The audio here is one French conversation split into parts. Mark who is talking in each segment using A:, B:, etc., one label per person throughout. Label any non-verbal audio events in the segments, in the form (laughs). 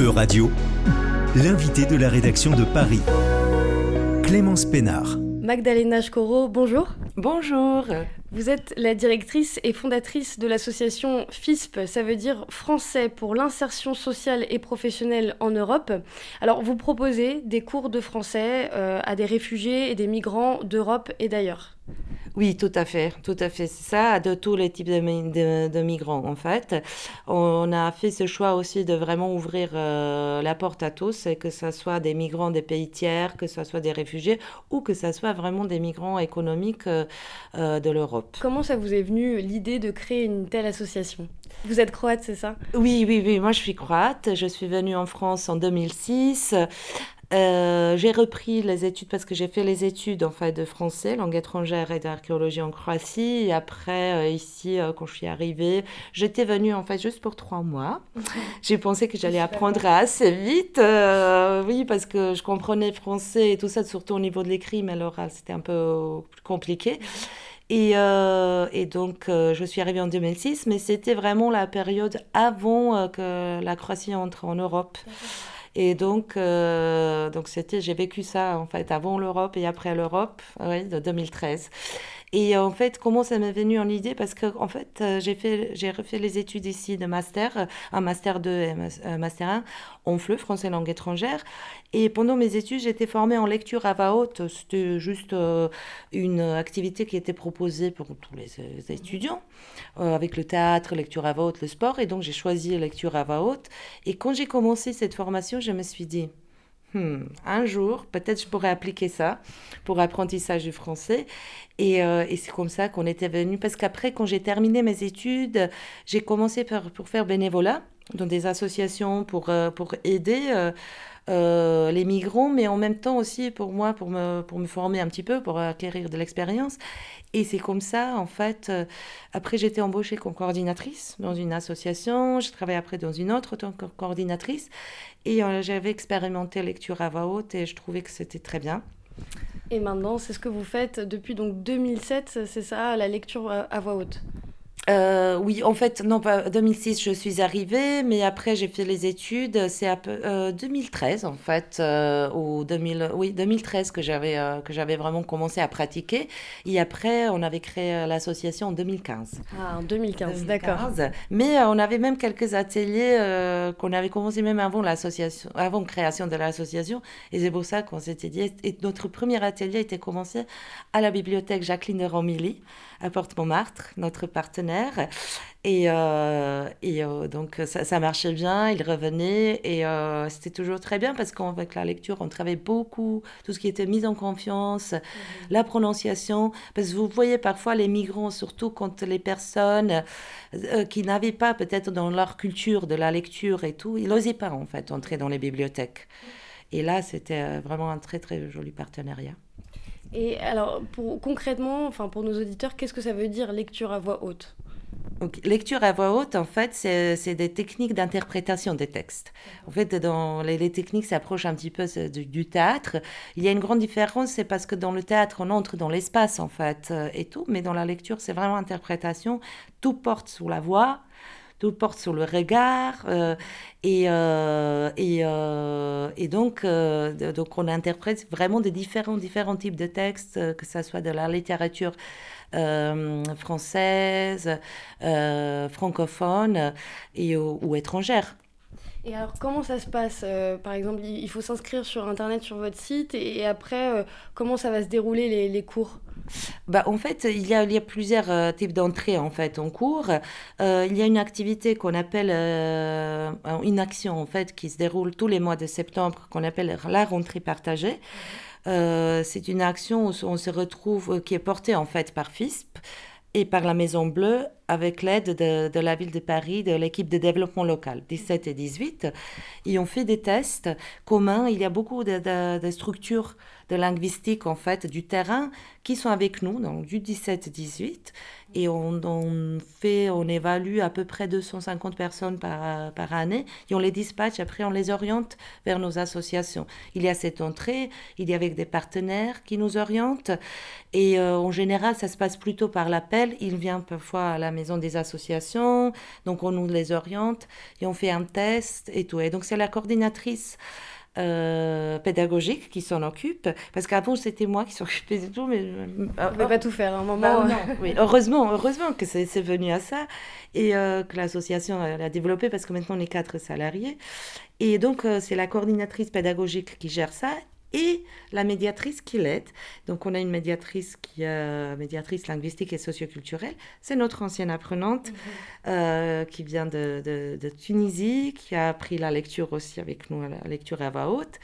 A: E-Radio, l'invité de la rédaction de Paris, Clémence Pénard.
B: Magdalena Schkoro, bonjour.
C: Bonjour.
B: Vous êtes la directrice et fondatrice de l'association FISP, ça veut dire Français pour l'insertion sociale et professionnelle en Europe. Alors vous proposez des cours de français euh, à des réfugiés et des migrants d'Europe et d'ailleurs.
C: Oui, tout à fait, tout à fait. C'est ça, de tous les types de, migrants, en fait. On a fait ce choix aussi de vraiment ouvrir euh, la porte à tous, que ce soit des migrants des pays tiers, que ce soit des réfugiés, ou que ce soit vraiment des migrants économiques euh, de l'Europe.
B: Comment ça vous est venu l'idée de créer une telle association? Vous êtes croate, c'est ça?
C: Oui, oui, oui. Moi, je suis croate. Je suis venue en France en 2006. Euh, j'ai repris les études parce que j'ai fait les études en fait de français, langue étrangère et d'archéologie en Croatie. Et après, euh, ici, euh, quand je suis arrivée, j'étais venue en fait juste pour trois mois. (laughs) J'ai pensé que j'allais apprendre assez vite, oui, parce que je comprenais français et tout ça, surtout au niveau de l'écrit, mais l'oral, c'était un peu compliqué. Et, et, donc, je suis arrivée en 2006, mais c'était vraiment la période avant que la Croatie entre en Europe. Et donc, euh, donc c'était, j'ai vécu ça en fait avant l'Europe et après l'Europe, oui, de 2013. Et en fait, comment ça m'est venu en idée? Parce que en fait, euh, j'ai fait, j'ai refait les études ici de master, un master 2 et un master 1 en FLE, français langue étrangère. Et pendant mes études, j'étais formée en lecture à voix haute. C'était juste euh, une activité qui était proposée pour tous les, étudiants, avec le théâtre, lecture à voix haute, le sport. Et donc, j'ai choisi lecture à voix haute. Et quand j'ai commencé cette formation, je me suis dit, Hmm, un jour, peut-être je pourrais appliquer ça pour l'apprentissage du français. Et, euh, et c'est comme ça qu'on était venu. Parce qu'après, quand j'ai terminé mes études, j'ai commencé par, pour faire bénévolat dans des associations pour, euh, pour aider euh, les migrants, mais en même temps aussi pour moi, pour me, pour me former un petit peu, pour acquérir de l'expérience. Et c'est comme ça, en fait, euh, après été embauchée comme coordinatrice dans une association, je travaillais après dans une autre tant que coordinatrice, et euh, j'avais expérimenté lecture à voix haute et je trouvais que c'était très bien.
B: Et maintenant, c'est ce que vous faites depuis donc 2007, c'est ça, la lecture à voix haute?
C: Euh, oui, en fait, non, pas 2006, je suis arrivée, mais après, j'ai fait les études. C'est à peu, 2013, euh, en fait, euh, ou 2000, oui, 2013 que j'avais que j'avais vraiment commencé à pratiquer. Et après, on avait créé l'association en 2015.
B: Ah, en 2015, d'accord.
C: Mais on avait même quelques ateliers qu'on avait commencé même avant l'association, avant création de l'association. Et c'est pour ça qu'on s'était dit. Et notre premier atelier était commencé à la bibliothèque Jacqueline de Romilly à Porte-Montmartre, notre partenaire. Et, euh, et euh, donc ça, ça, marchait bien, il revenait et euh, c'était toujours très bien parce qu'avec la lecture, on travaillait beaucoup, tout ce qui était mise en confiance, mhm. la prononciation. Parce que vous voyez parfois les migrants, surtout quand les personnes qui n'avaient pas peut-être dans leur culture de la lecture et tout, ils n'osaient pas en fait entrer dans les bibliothèques. Et là, c'était vraiment un très très joli partenariat.
B: Et alors, pour, concrètement, enfin pour nos auditeurs, qu'est-ce que ça veut dire lecture à voix haute?
C: Lecture à voix haute, en fait, c'est des techniques d'interprétation des textes. En fait, dans les, techniques s'approchent un petit peu du, théâtre. Il y a une grande différence, c'est parce que dans le théâtre, on entre dans l'espace, en fait, euh, et tout, mais dans la lecture, c'est vraiment interprétation. Tout porte sous la voix, tout porte sur le regard euh, et, euh, euh, donc, on interprète vraiment des différents, différents types de textes, que ce soit de la littérature française, francophone et, ou, étrangère.
B: Et alors, comment ça se passe Par exemple, il faut s'inscrire sur Internet, sur votre site, et, après, comment ça va se dérouler les, cours?
C: Bah, en fait, il y a, plusieurs euh, types d'entrées en fait en cours. Euh, il y a une activité qu'on appelle euh, une action en fait qui se déroule tous les mois de septembre qu'on appelle la rentrée partagée. c'est une action où on se retrouve qui est portée en fait par FISP et par la Maison Bleue avec l'aide de, la ville de Paris, de l'équipe de développement local 17 et 18. Et on fait des tests communs. Il y a beaucoup de, structures de linguistique, en fait, du terrain qui sont avec nous, donc du 17-18. Et on, fait, on évalue à peu près 250 personnes par, par année. Et on les dispatche, après on les oriente vers nos associations. Il y a cette entrée, il y a avec des partenaires qui nous orientent. Et euh, en général, ça se passe plutôt par l'appel. Il vient parfois à la maison maison des associations. Donc, on nous les oriente et on fait un test et tout. Et donc, c'est la coordinatrice euh, pédagogique qui s'en occupe. Parce qu'avant, c'était moi qui s'occupais de tout. Mais
B: ne pouvez pas tout faire à un moment.
C: Bah, oui. heureusement, heureusement que c'est venu à ça et que l'association a développé parce que maintenant on est quatre salariés. Et donc, c'est la coordinatrice pédagogique qui gère ça et la médiatrice qui l'aide. Donc on a une médiatrice qui est médiatrice linguistique et socioculturelle. C'est notre ancienne apprenante mhm. euh, qui vient de, de, Tunisie, qui a appris la lecture aussi avec nous, la lecture à voix haute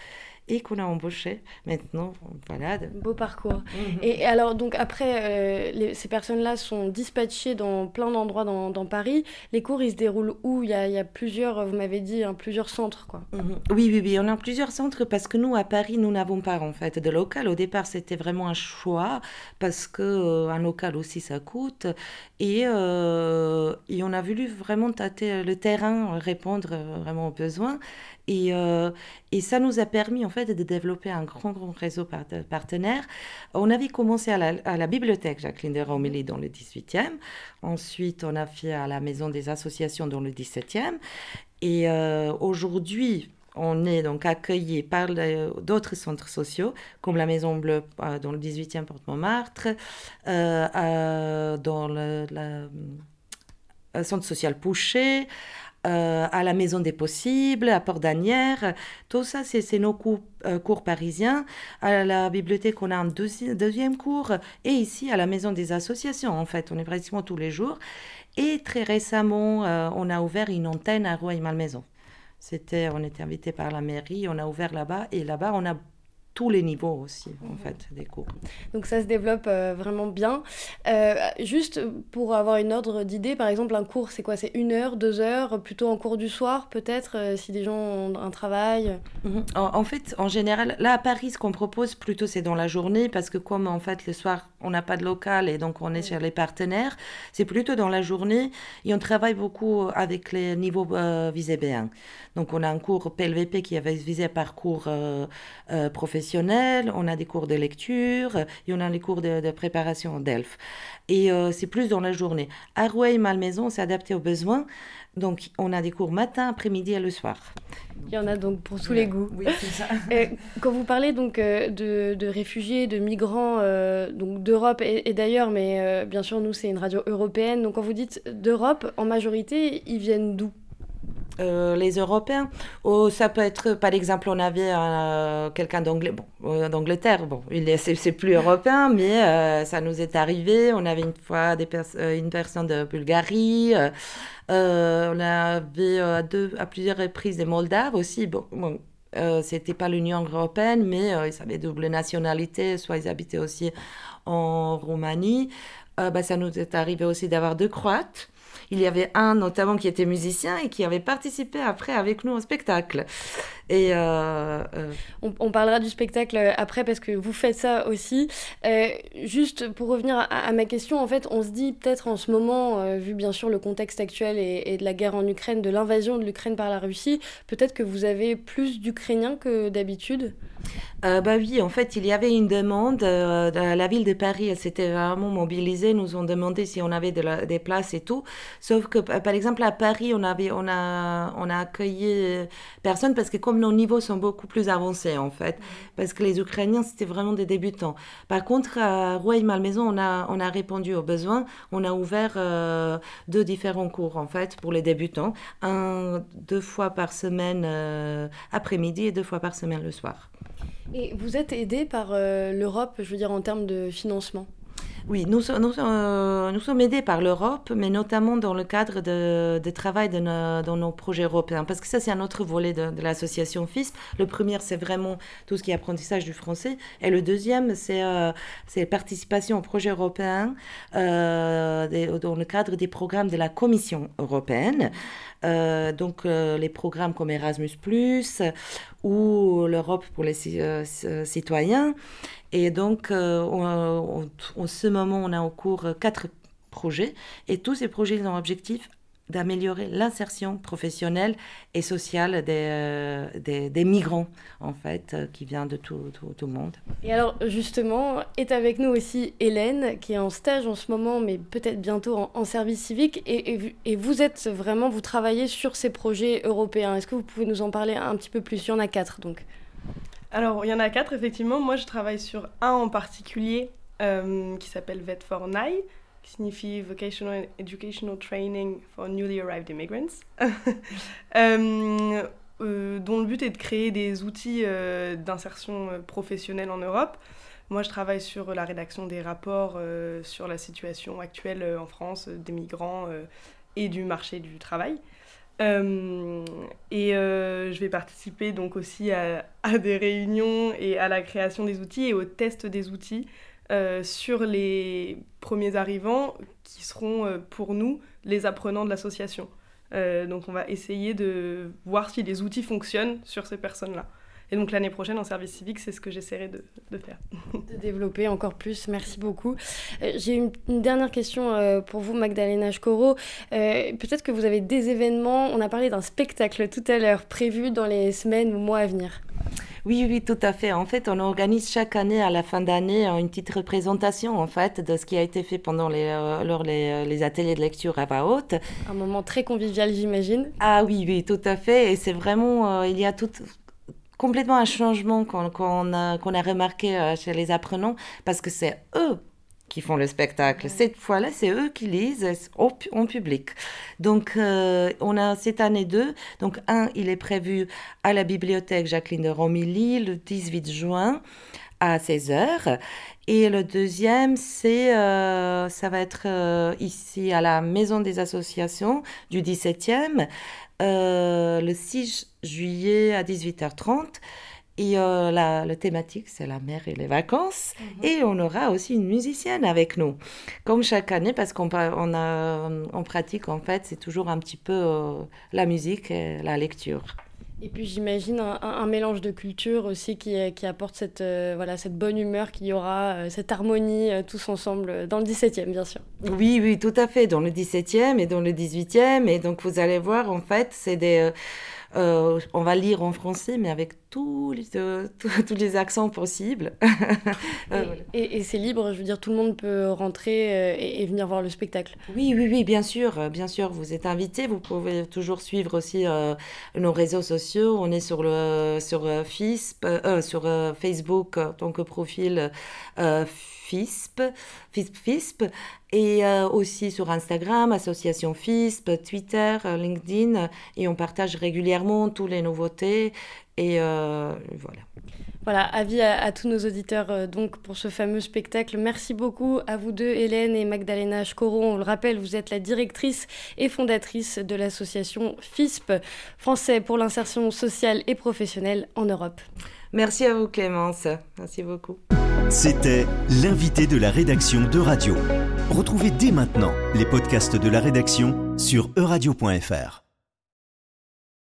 C: et qu'on a embauché maintenant. Voilà.
B: Beau parcours. Mhm. Et alors, donc après, euh, ces personnes-là sont dispatchées dans plein d'endroits dans, dans, Paris. Les cours, ils se déroulent où? Il y, a, il y a, plusieurs, vous m'avez dit, hein, plusieurs centres, quoi.
C: Mhm. Oui, oui, oui, on a plusieurs centres parce que nous, à Paris, nous n'avons pas en fait de local. Au départ, c'était vraiment un choix parce que euh, un local aussi, ça coûte. Et, euh, et on a voulu vraiment tâter le terrain, répondre vraiment aux besoins. Et, euh, et, ça nous a permis en fait de développer un grand, réseau de partenaires. On avait commencé à la, à la bibliothèque Jacqueline de Romilly dans le 18e. Ensuite, on a fait à la Maison des associations dans le 17e. Et euh, aujourd'hui, on est donc accueilli par d'autres centres sociaux, comme la Maison Bleue euh, dans le 18e Porte-Montmartre, dans le, centre social Pouchet, euh, à la Maison des Possibles, à Port-Danière. Tout ça, c'est nos cours, euh, cours, parisiens. À la bibliothèque, on a un deuxième cours. Et ici, à la Maison des Associations, en fait, on est pratiquement tous les jours. Et très récemment, euh, on a ouvert une antenne à Rouen-Malmaison. C'était, on était invité par la mairie, on a ouvert là-bas. Et là-bas, on a tous les niveaux aussi, en mhm. fait, des cours.
B: Donc ça se développe euh, vraiment bien. Euh, juste pour avoir une ordre d'idée, par exemple, un cours, c'est quoi? C'est une heure, deux heures, plutôt en cours du soir, peut-être, euh, si des gens ont un travail?
C: Mhm. en, fait, en général, là à Paris, ce qu'on propose plutôt, c'est dans la journée, parce que comme en fait, le soir, on n'a pas de local et donc on est chez les partenaires, c'est plutôt dans la journée et on travaille beaucoup avec les niveaux visés B1. Donc on a un cours PLVP qui avait visé parcours professionnel on a des cours de lecture et on a des cours de, préparation d'ELF. Et euh, c'est plus dans la journée. À Rouet Malmaison, c'est adapté aux besoins. Donc, on a des cours matin, après-midi et le soir.
B: Il y en a donc pour tous les goûts.
C: Oui, c'est ça. (laughs)
B: quand vous parlez donc euh, de, réfugiés, de migrants euh, donc d'Europe et, d'ailleurs, mais bien sûr, nous, c'est une radio européenne. Donc, quand vous dites d'Europe, en majorité, ils viennent d'où?
C: Euh, les Européens. Oh, ça peut être, par exemple, on avait euh, quelqu'un bon, euh, d'Angleterre. Bon, est, c'est, plus européen, mais ça nous est arrivé. On avait une fois une personne de Bulgarie. on avait à plusieurs reprises des Moldaves aussi. Bon, bon c'était pas l'Union européenne, mais ils avaient double nationalité, soit ils habitaient aussi en Roumanie. bah, ça nous est arrivé aussi d'avoir deux Croates. Il y avait un notamment qui était musicien et qui avait participé après avec nous au spectacle. Et euh,
B: euh, on, parlera du spectacle après parce que vous faites ça aussi. Euh, juste pour revenir à, ma question, en fait, on se dit peut-être en ce moment, vu bien sûr le contexte actuel et, de la guerre en Ukraine, de l'invasion de l'Ukraine par la Russie, peut-être que vous avez plus d'Ukrainiens que d'habitude
C: bah oui, en fait, il y avait une demande. la ville de Paris, elle s'était vraiment mobilisée, nous ont demandé si on avait des places et tout. Sauf que, par exemple, à Paris, on, avait, on, a, on a accueilli personne parce que comme nos niveaux sont beaucoup plus avancés en fait, parce que les Ukrainiens c'était vraiment des débutants. Par contre, à Rouen Malmaison, on a, on a répondu aux besoins, on a ouvert euh, deux différents cours en fait pour les débutants, un deux fois par semaine euh, après-midi et deux fois par semaine le soir.
B: Et vous êtes aidé par euh, l'Europe, je veux dire en termes de financement?
C: Oui, nous, nous, euh, nous, sommes aidés par l'Europe, mais notamment dans le cadre de, de travail de nos, dans nos projets européens, parce que ça, c'est un autre volet de, l'association FISP. Le premier, c'est vraiment tout ce qui est apprentissage du français, et le deuxième, c'est euh, participation aux projets européens euh, dans le cadre des programmes de la Commission européenne. Euh, donc les programmes comme Erasmus ⁇ ou l'Europe pour les citoyens. Et donc, euh, en ce moment, on a en cours quatre projets. Et tous ces projets ont objectif d'améliorer l'insertion professionnelle et sociale des, euh, des, migrants, en fait, euh, qui viennent de tout, tout, le monde.
B: Et alors, justement, est avec nous aussi Hélène, qui est en stage en ce moment, mais peut-être bientôt en, service civique. Et, et, vous êtes vraiment, vous travaillez sur ces projets européens. Est-ce que vous pouvez nous en parler un petit peu plus? Il y en a quatre, donc.
D: Alors, il y en a quatre, effectivement. Moi, je travaille sur un en particulier euh, qui s'appelle Vet for NAI qui signifie Vocational Educational Training for Newly Arrived Immigrants, (laughs) euh, euh, dont le but est de créer des outils euh, d'insertion professionnelle en Europe. Moi, je travaille sur la rédaction des rapports sur la situation actuelle en France des migrants et du marché du travail. et je vais participer donc aussi à, à, des réunions et à la création des outils et au test des outils euh, sur les premiers arrivants qui seront euh, pour nous les apprenants de l'association. Euh, donc on va essayer de voir si les outils fonctionnent sur ces personnes-là. Et donc l'année prochaine en service civique, c'est ce que j'essaierai de, faire.
B: De développer encore plus, merci beaucoup. J'ai une, une, dernière question pour vous, Magdalena Schkoro. Peut-être que vous avez des événements, on a parlé d'un spectacle tout à l'heure, prévu dans les semaines ou mois à venir.
C: Oui, oui, tout à fait. En fait, on organise chaque année, à la fin d'année, une petite représentation, en fait, de ce qui a été fait pendant les, euh, lors les, euh, les, ateliers de lecture à voix haute.
B: Un moment très convivial, j'imagine.
C: Ah oui, oui, tout à fait. Et c'est vraiment, euh, il y a tout, complètement un changement qu'on a, remarqué chez les apprenants, parce que c'est eux qui font le spectacle. Cette fois-là, c'est eux qui lisent en public. Donc, euh, on a cette année deux. Donc, un, il est prévu à la bibliothèque Jacqueline de Romilly le 18 juin à 16h. Et le deuxième, c'est, euh, ça va être euh, ici à la Maison des Associations du 17e, le 6 juillet à 18h30. Et euh, la, thématique, c'est la mer et les vacances. Mhm. Et on aura aussi une musicienne avec nous, comme chaque année, parce qu'on on a, on pratique, en fait, c'est toujours un petit peu euh, la musique et la lecture.
B: Et puis j'imagine un, mélange de cultures aussi qui, qui apporte cette, euh, voilà, cette bonne humeur qu'il y aura, cette harmonie tous ensemble dans le 17e, bien sûr.
C: Oui, oui, tout à fait, dans le 17e et dans le 18e. Et donc vous allez voir, en fait, c'est des... Euh, on va lire en français, mais avec tous les, euh, (laughs) tous les accents possibles. (laughs)
B: Euh, et, c'est libre, je veux dire, tout le monde peut rentrer et, venir voir le spectacle.
C: Oui, oui, oui, bien sûr, bien sûr, vous êtes invité. Vous pouvez toujours suivre aussi nos réseaux sociaux. On est sur le sur FISP, sur Facebook, que profil FISP, FISP, FISP, et euh, aussi sur Instagram, Association FISP, Twitter, euh, LinkedIn, et on partage régulièrement toutes les nouveautés, et euh, voilà.
B: Voilà, avis à, tous nos auditeurs donc pour ce fameux spectacle. Merci beaucoup à vous deux, Hélène et Magdalena Schkoro. On le rappelle, vous êtes la directrice et fondatrice de l'association FISP, Français pour l'insertion sociale et professionnelle en Europe.
C: Merci à vous Clémence, merci beaucoup.
A: C'était l'invité de la rédaction de Radio. Retrouvez dès maintenant les podcasts de la rédaction sur euradio.fr.